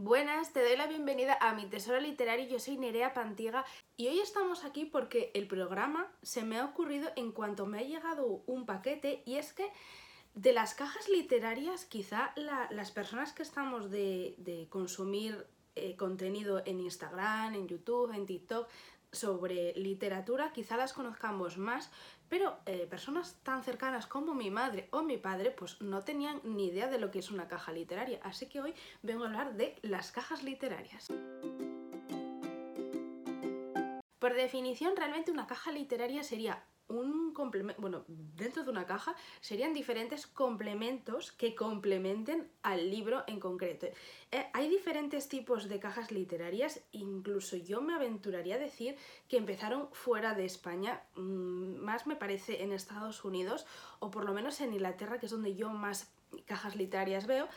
Buenas, te doy la bienvenida a mi tesoro literario. Yo soy Nerea Pantiga y hoy estamos aquí porque el programa se me ha ocurrido en cuanto me ha llegado un paquete y es que de las cajas literarias quizá las personas que estamos de, consumir eh, contenido en Instagram, en YouTube, en TikTok sobre literatura quizá las conozcamos más, pero eh, personas tan cercanas como mi madre o mi padre pues no tenían ni idea de lo que es una caja literaria. Así que hoy vengo a hablar de las cajas literarias. Por definición, realmente una caja literaria sería un complemento, bueno, dentro de una caja serían diferentes complementos que complementen al libro en concreto. Eh, hay diferentes tipos de cajas literarias, incluso yo me aventuraría a decir que empezaron fuera de España, mm, más me parece en Estados Unidos o por lo menos en Inglaterra, que es donde yo más cajas literarias veo,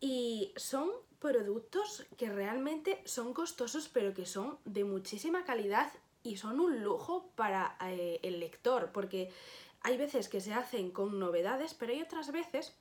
y son productos que realmente son costosos pero que son de muchísima calidad y son un lujo para eh, el lector, porque hay veces que se hacen con novedades, pero hay otras veces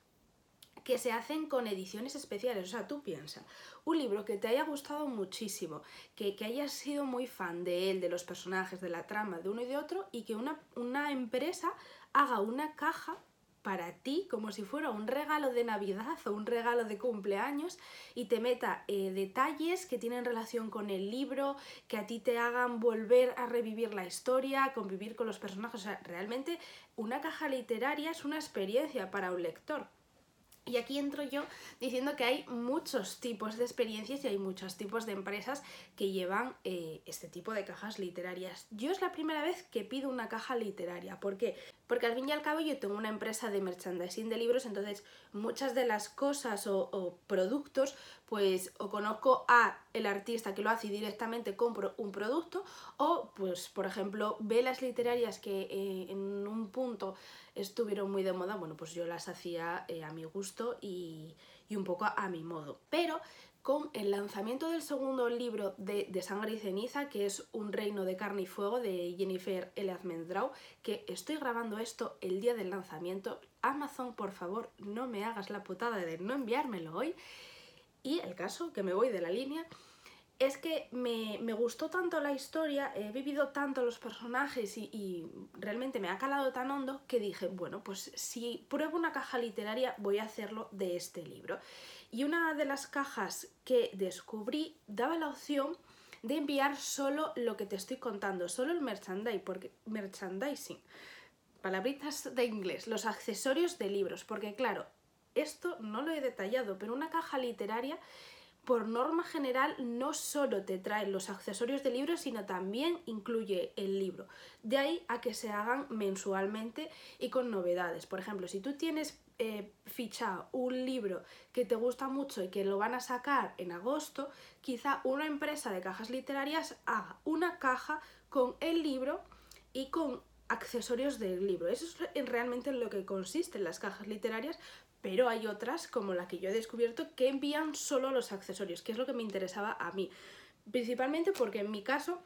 que se hacen con ediciones especiales. O sea, tú piensas, un libro que te haya gustado muchísimo, que, que, hayas sido muy fan de él, de los personajes, de la trama, de uno y de otro, y que una, una empresa haga una caja para ti como si fuera un regalo de Navidad o un regalo de cumpleaños y te meta eh, detalles que tienen relación con el libro, que a ti te hagan volver a revivir la historia, convivir con los personajes. O sea, realmente una caja literaria es una experiencia para un lector. Y aquí entro yo diciendo que hay muchos tipos de experiencias y hay muchos tipos de empresas que llevan eh, este tipo de cajas literarias. Yo es la primera vez que pido una caja literaria. ¿Por qué? Porque al fin y al cabo yo tengo una empresa de merchandising de libros, entonces muchas de las cosas o, productos, pues o conozco a el artista que lo hace y directamente compro un producto, o pues por ejemplo velas literarias que eh, en un punto estuvieron muy de moda, bueno pues yo las hacía eh, a mi gusto y, y un poco a mi modo. Pero con el lanzamiento del segundo libro de, de, Sangre y Ceniza, que es Un reino de carne y fuego de Jennifer L. Mendrau, que estoy grabando esto el día del lanzamiento. Amazon, por favor, no me hagas la putada de no enviármelo hoy. Y el caso, que me voy de la línea, es que me, gustó tanto la historia, he vivido tanto los personajes y, realmente me ha calado tan hondo que dije, bueno, pues si pruebo una caja literaria voy a hacerlo de este libro. Y una de las cajas que descubrí daba la opción de enviar solo lo que te estoy contando, solo el merchandising, merchandising, palabritas de inglés, los accesorios de libros, porque claro, esto no lo he detallado, pero una caja literaria por norma general no solo te trae los accesorios de libro, sino también incluye el libro. De ahí a que se hagan mensualmente y con novedades. Por ejemplo, si tú tienes eh, fichado un libro que te gusta mucho y que lo van a sacar en agosto, quizá una empresa de cajas literarias haga una caja con el libro y con accesorios del libro. Eso es realmente en lo que consisten las cajas literarias, pero hay otras, como la que yo he descubierto, que envían solo los accesorios, que es lo que me interesaba a mí. Principalmente porque en mi caso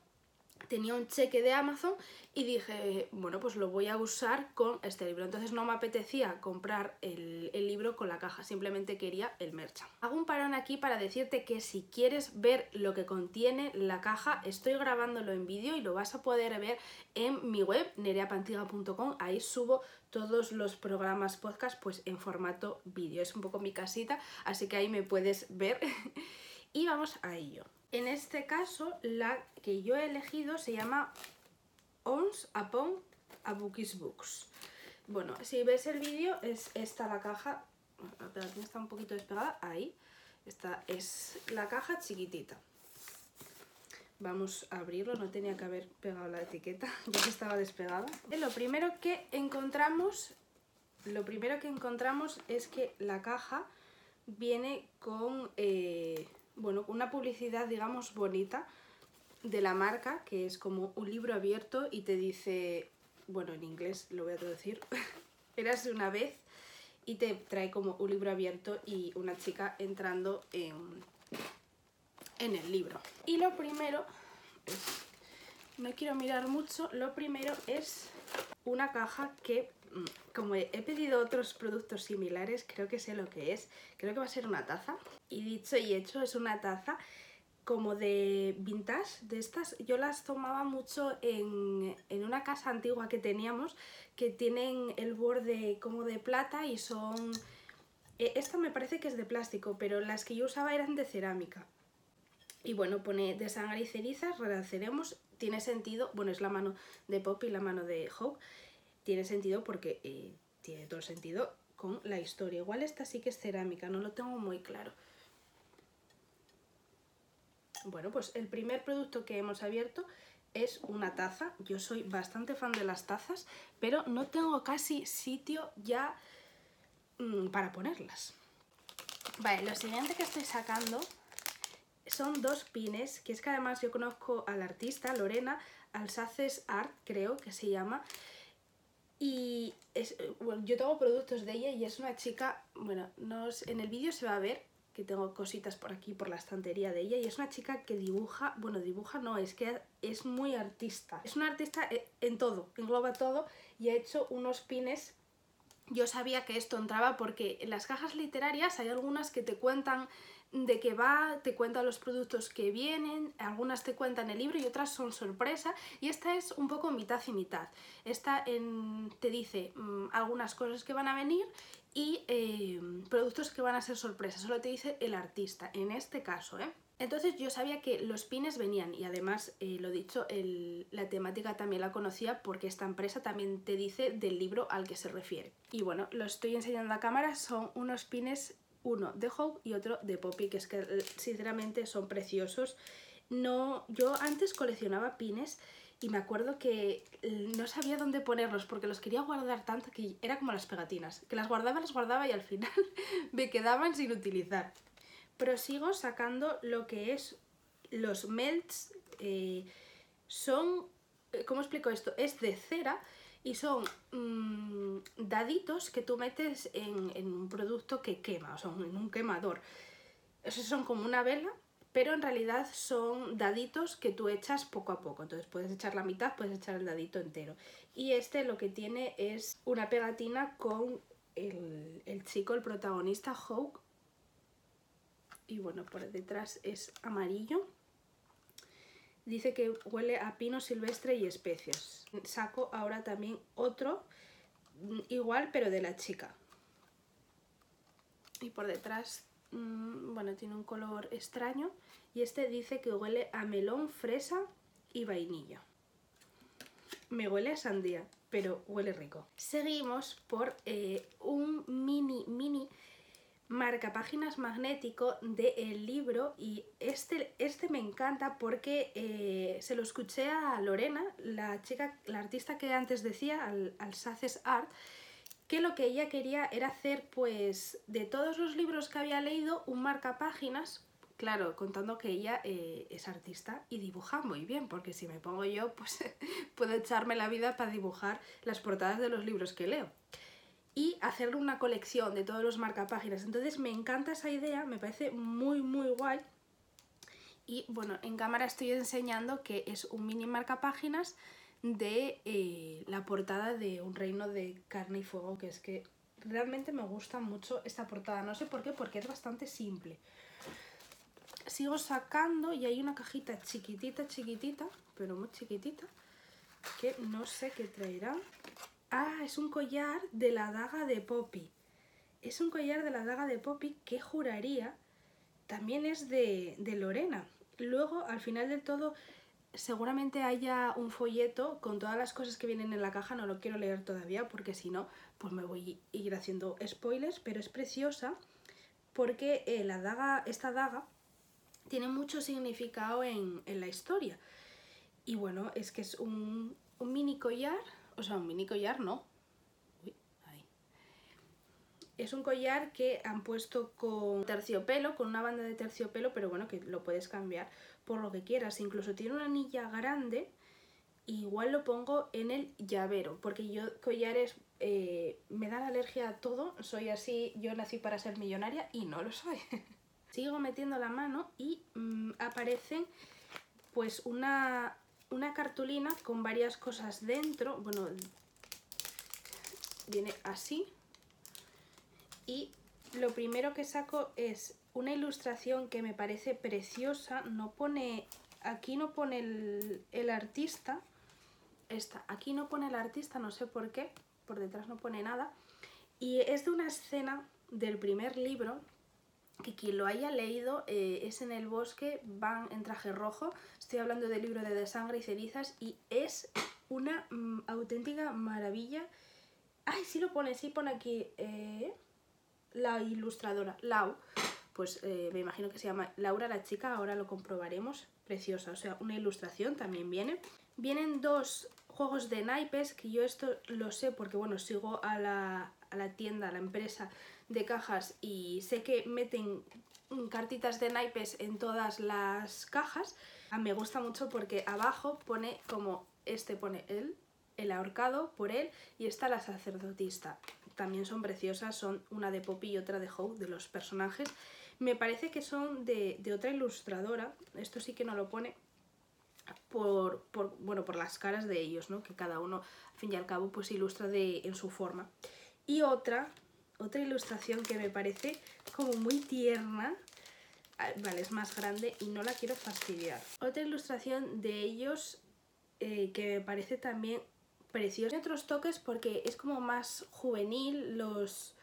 tenía un cheque de Amazon y dije, bueno, pues lo voy a usar con este libro. Entonces no me apetecía comprar el, libro con la caja, simplemente quería el merchant. Hago un parón aquí para decirte que si quieres ver lo que contiene la caja, estoy grabándolo en vídeo y lo vas a poder ver en mi web, nereapantiga.com. Ahí subo todos los programas podcast pues en formato vídeo. Es un poco mi casita, así que ahí me puedes ver. y vamos a ello. En este caso, la que yo he elegido se llama Ons Upon a Bookies Books. Bueno, si ves el vídeo, es esta la caja. está un poquito despegada. Ahí. Esta es la caja chiquitita. Vamos a abrirlo, no tenía que haber pegado la etiqueta, ya que estaba despegada. Lo primero que encontramos, lo primero que encontramos es que la caja viene con eh, bueno, una publicidad, digamos, bonita de la marca, que es como un libro abierto y te dice, bueno, en inglés lo voy a traducir, eras de una vez y te trae como un libro abierto y una chica entrando en, en el libro. Y lo primero, no quiero mirar mucho, lo primero es una caja que como he pedido otros productos similares, creo que sé lo que es. Creo que va a ser una taza. Y dicho y hecho, es una taza como de vintage, de estas. Yo las tomaba mucho en, en una casa antigua que teníamos, que tienen el borde como de plata y son... e, Esta me parece que es de plástico, pero las que yo usaba eran de cerámica. Y bueno, pone de sangre y cerizas, renaceremos. Tiene sentido, bueno, es la mano de Poppy y la mano de Hope. Tiene sentido porque eh, tiene todo sentido con la historia. Igual esta sí que es cerámica, no lo tengo muy claro. Bueno, pues el primer producto que hemos abierto es una taza. Yo soy bastante fan de las tazas, pero no tengo casi sitio ya mm, para ponerlas. Vale, lo siguiente que estoy sacando son dos pines, que es que además yo conozco al artista, Lorena, Alsaces Art, creo que se llama, y es, bueno, yo tengo productos de ella y es una chica, bueno, no os- en el vídeo se va a ver que tengo cositas por aquí, por la estantería de ella, y es una chica que dibuja, bueno, dibuja no, es que es muy artista. Es una artista eh, en todo, engloba todo, y ha hecho unos pines yo sabía que esto entraba porque en las cajas literarias hay algunas que te cuentan de qué va, te cuentan los productos que vienen, algunas te cuentan el libro y otras son sorpresa y esta es un poco mitad y mitad. Esta en- te dice mm, algunas cosas que van a venir y eh, productos que van a ser sorpresa, solo te dice el artista, en este caso, ¿eh? Entonces yo sabía que los pines venían y además, eh, lo dicho, el- la temática también la conocía porque esta empresa también te dice del libro al que se refiere. Y bueno, lo estoy enseñando a cámara, son unos pines, uno de Hope y otro de Poppy, que es que eh, sinceramente son preciosos. No, yo antes coleccionaba pines y me acuerdo que eh, no sabía dónde ponerlos porque los quería guardar tanto que era como las pegatinas, que las guardaba, las guardaba y al final me quedaban sin utilizar prosigo sacando lo que es los melts. eh, son, ¿cómo explico esto? Es de cera y son mm, daditos que tú metes en, en un producto que quema, o sea, en un quemador. Esos son como una vela, pero en realidad son daditos que tú echas poco a poco. Entonces puedes echar la mitad, puedes echar el dadito entero. Y este lo que tiene es una pegatina con el, el chico, el protagonista, Hawk, y bueno, por detrás es amarillo. Dice que huele a pino silvestre y especias. Saco ahora también otro, mm, igual pero de la chica. Y por detrás, mm, bueno, tiene un color extraño. Y este dice que huele a melón, fresa y vainilla. Me huele a sandía, pero huele rico. Seguimos por eh, un mini, mini marca páginas magnético del libro y este, este me encanta porque eh, se lo escuché a Lorena, la chica, la artista que antes decía, al, al Saces Art, que lo que ella quería era hacer pues de todos los libros que había leído un marca páginas Claro, contando que ella eh, es artista y dibuja muy bien, porque si me pongo yo, pues puedo echarme la vida para dibujar las portadas de los libros que leo y hacer una colección de todos los marcapáginas. Entonces me encanta esa idea, me parece muy muy guay. Y bueno, en cámara estoy enseñando que es un mini marcapáginas de eh, la portada de Un reino de carne y fuego, que es que realmente me gusta mucho esta portada. No sé por qué, porque es bastante simple. Sigo sacando y hay una cajita chiquitita, chiquitita, pero muy chiquitita, que no sé qué traerá. Ah, es un collar de la daga de Poppy. Es un collar de la daga de Poppy que juraría también es de, de Lorena. Luego, al final del todo, seguramente haya un folleto con todas las cosas que vienen en la caja. No lo quiero leer todavía porque si no, pues me voy a ir haciendo spoilers. Pero es preciosa porque eh, la daga, esta daga tiene mucho significado en, en la historia. Y bueno, es que es un, un mini collar o sea, un mini collar no. Uy, ahí. Es un collar que han puesto con terciopelo, con una banda de terciopelo, pero bueno, que lo puedes cambiar por lo que quieras. Incluso tiene una anilla grande, igual lo pongo en el llavero, porque yo collares eh, me dan alergia a todo, soy así, yo nací para ser millonaria y no lo soy. Sigo metiendo la mano y mmm, aparecen pues una una cartulina con varias cosas dentro. Bueno, viene así. Y lo primero que saco es una ilustración que me parece preciosa. No pone, aquí no pone el, el artista. Esta, aquí no pone el artista, no sé por qué. Por detrás no pone nada. Y es de una escena del primer libro que quien lo haya leído eh, es en el bosque, van en traje rojo. Estoy hablando del libro de Sangre y Cenizas y es una mm, auténtica maravilla. Ay, sí lo pone, sí pone aquí eh, la ilustradora, Lau. Pues eh, me imagino que se llama Laura la chica, ahora lo comprobaremos. Preciosa, o sea, una ilustración también viene. Vienen dos juegos de naipes, que yo esto lo sé porque, bueno, sigo a la, a la tienda, a la empresa de cajas y sé que meten cartitas de naipes en todas las cajas. Me gusta mucho porque abajo pone como este pone él, el ahorcado por él y está la sacerdotista. También son preciosas, son una de Poppy y otra de Hope, de los personajes. Me parece que son de, otra ilustradora, esto sí que no lo pone, por, por, bueno, por las caras de ellos, ¿no? que cada uno, al fin y al cabo, pues ilustra de, en su forma. Y otra otra ilustración que me parece como muy tierna. Ah, vale, es más grande y no la quiero fastidiar. Otra ilustración de ellos eh, que me parece también preciosa. Tiene otros toques porque es como más juvenil, los...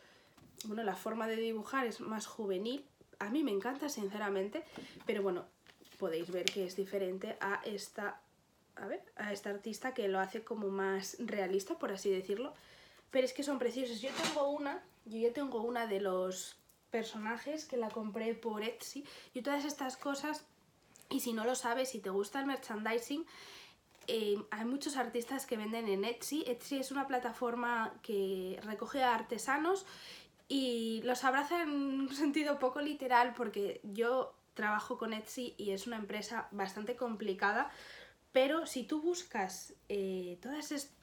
Bueno, la forma de dibujar es más juvenil. A mí me encanta, sinceramente, pero bueno, podéis ver que es diferente a esta, a ver, a esta artista que lo hace como más realista, por así decirlo. Pero es que son preciosos. Yo tengo una yo ya tengo una de los personajes que la compré por Etsy y todas estas cosas y si no lo sabes, si te gusta el merchandising eh, hay muchos artistas que venden en Etsy. Etsy es una plataforma que recoge a artesanos y los abraza en un sentido poco literal porque yo trabajo con Etsy y es una empresa bastante complicada pero si tú buscas eh,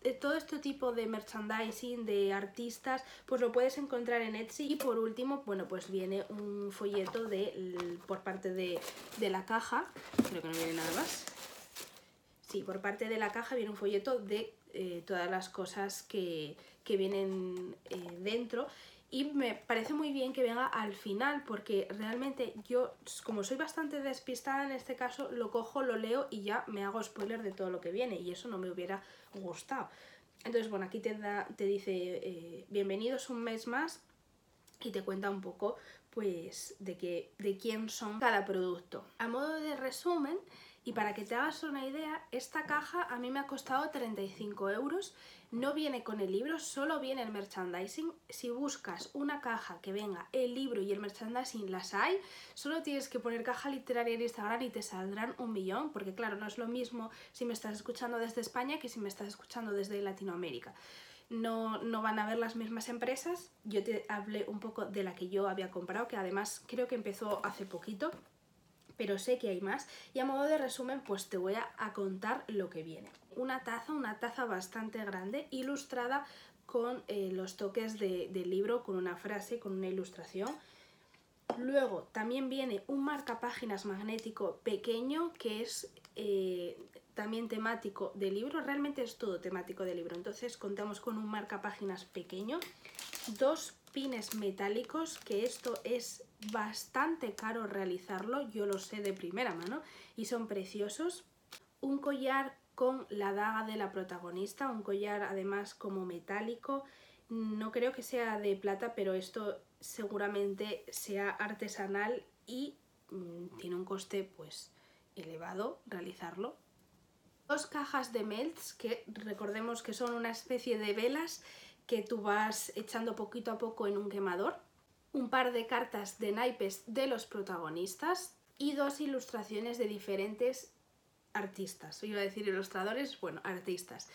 eh, todo este tipo de merchandising, de artistas, pues lo puedes encontrar en Etsy. Y por último, bueno, pues viene un folleto de, por parte de, la caja. Creo que no viene nada más. Sí, por parte de la caja viene un folleto de eh, todas las cosas que, que vienen dentro y me parece muy bien que venga al final porque realmente yo, como soy bastante despistada en este caso, lo cojo, lo leo y ya me hago spoiler de todo lo que viene y eso no me hubiera gustado. Entonces, bueno, aquí te, da, te dice eh, bienvenidos un mes más y te cuenta un poco pues de, que, de quién son cada producto. A modo de resumen, y para que te hagas una idea, esta caja a mí me ha costado 35 euros. No viene con el libro, solo viene el merchandising. Si buscas una caja que venga el libro y el merchandising, las hay. Solo tienes que poner caja literaria en Instagram y te saldrán un millón. Porque claro, no es lo mismo si me estás escuchando desde España que si me estás escuchando desde Latinoamérica. No, no, van a ver las mismas empresas. Yo te hablé un poco de la que yo había comprado, que además creo que empezó hace poquito pero sé que hay más y a modo de resumen pues te voy a, contar lo que viene. Una taza, una taza bastante grande, ilustrada con eh, los toques del libro, con una frase, con una ilustración. Luego también viene un marcapáginas magnético pequeño que es eh, también temático de libro, realmente es todo temático de libro, entonces contamos con un marcapáginas pequeño, dos pines metálicos, que esto es bastante caro realizarlo, yo lo sé de primera mano, y son preciosos. Un collar con la daga de la protagonista, un collar además como metálico, no creo que sea de plata, pero esto seguramente sea artesanal y mm, tiene un coste pues elevado realizarlo. Dos cajas de melts que recordemos que son una especie de velas que tú vas echando poquito a poco en un quemador, un par de cartas de naipes de los protagonistas y dos ilustraciones de diferentes artistas. Iba a decir ilustradores, bueno, artistas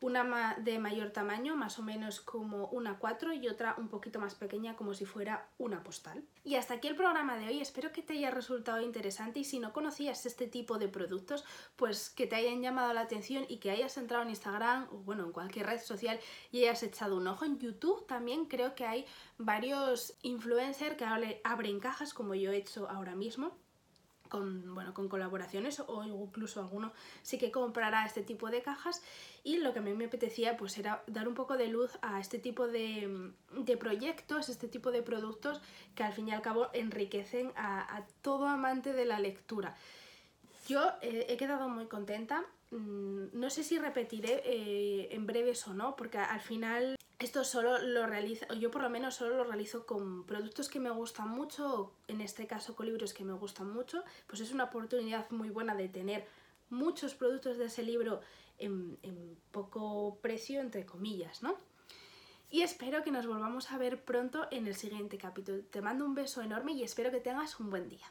una de mayor tamaño, más o menos como una 4 y otra un poquito más pequeña como si fuera una postal. Y hasta aquí el programa de hoy, espero que te haya resultado interesante y si no conocías este tipo de productos, pues que te hayan llamado la atención y que hayas entrado en Instagram o bueno, en cualquier red social y hayas echado un ojo. En YouTube también creo que hay varios influencers que abren cajas como yo he hecho ahora mismo con, bueno, con colaboraciones o incluso alguno sí que comprará este tipo de cajas y lo que a mí me apetecía pues era dar un poco de luz a este tipo de, de proyectos, este tipo de productos que al fin y al cabo enriquecen a, todo amante de la lectura. Yo eh, he quedado muy contenta, mm, no sé si repetiré eh, en breves o no, porque al final esto solo lo realizo, yo por lo menos solo lo realizo con productos que me gustan mucho, en este caso con libros que me gustan mucho, pues es una oportunidad muy buena de tener muchos productos de ese libro en, en poco precio, entre comillas, ¿no? Y espero que nos volvamos a ver pronto en el siguiente capítulo. Te mando un beso enorme y espero que tengas un buen día.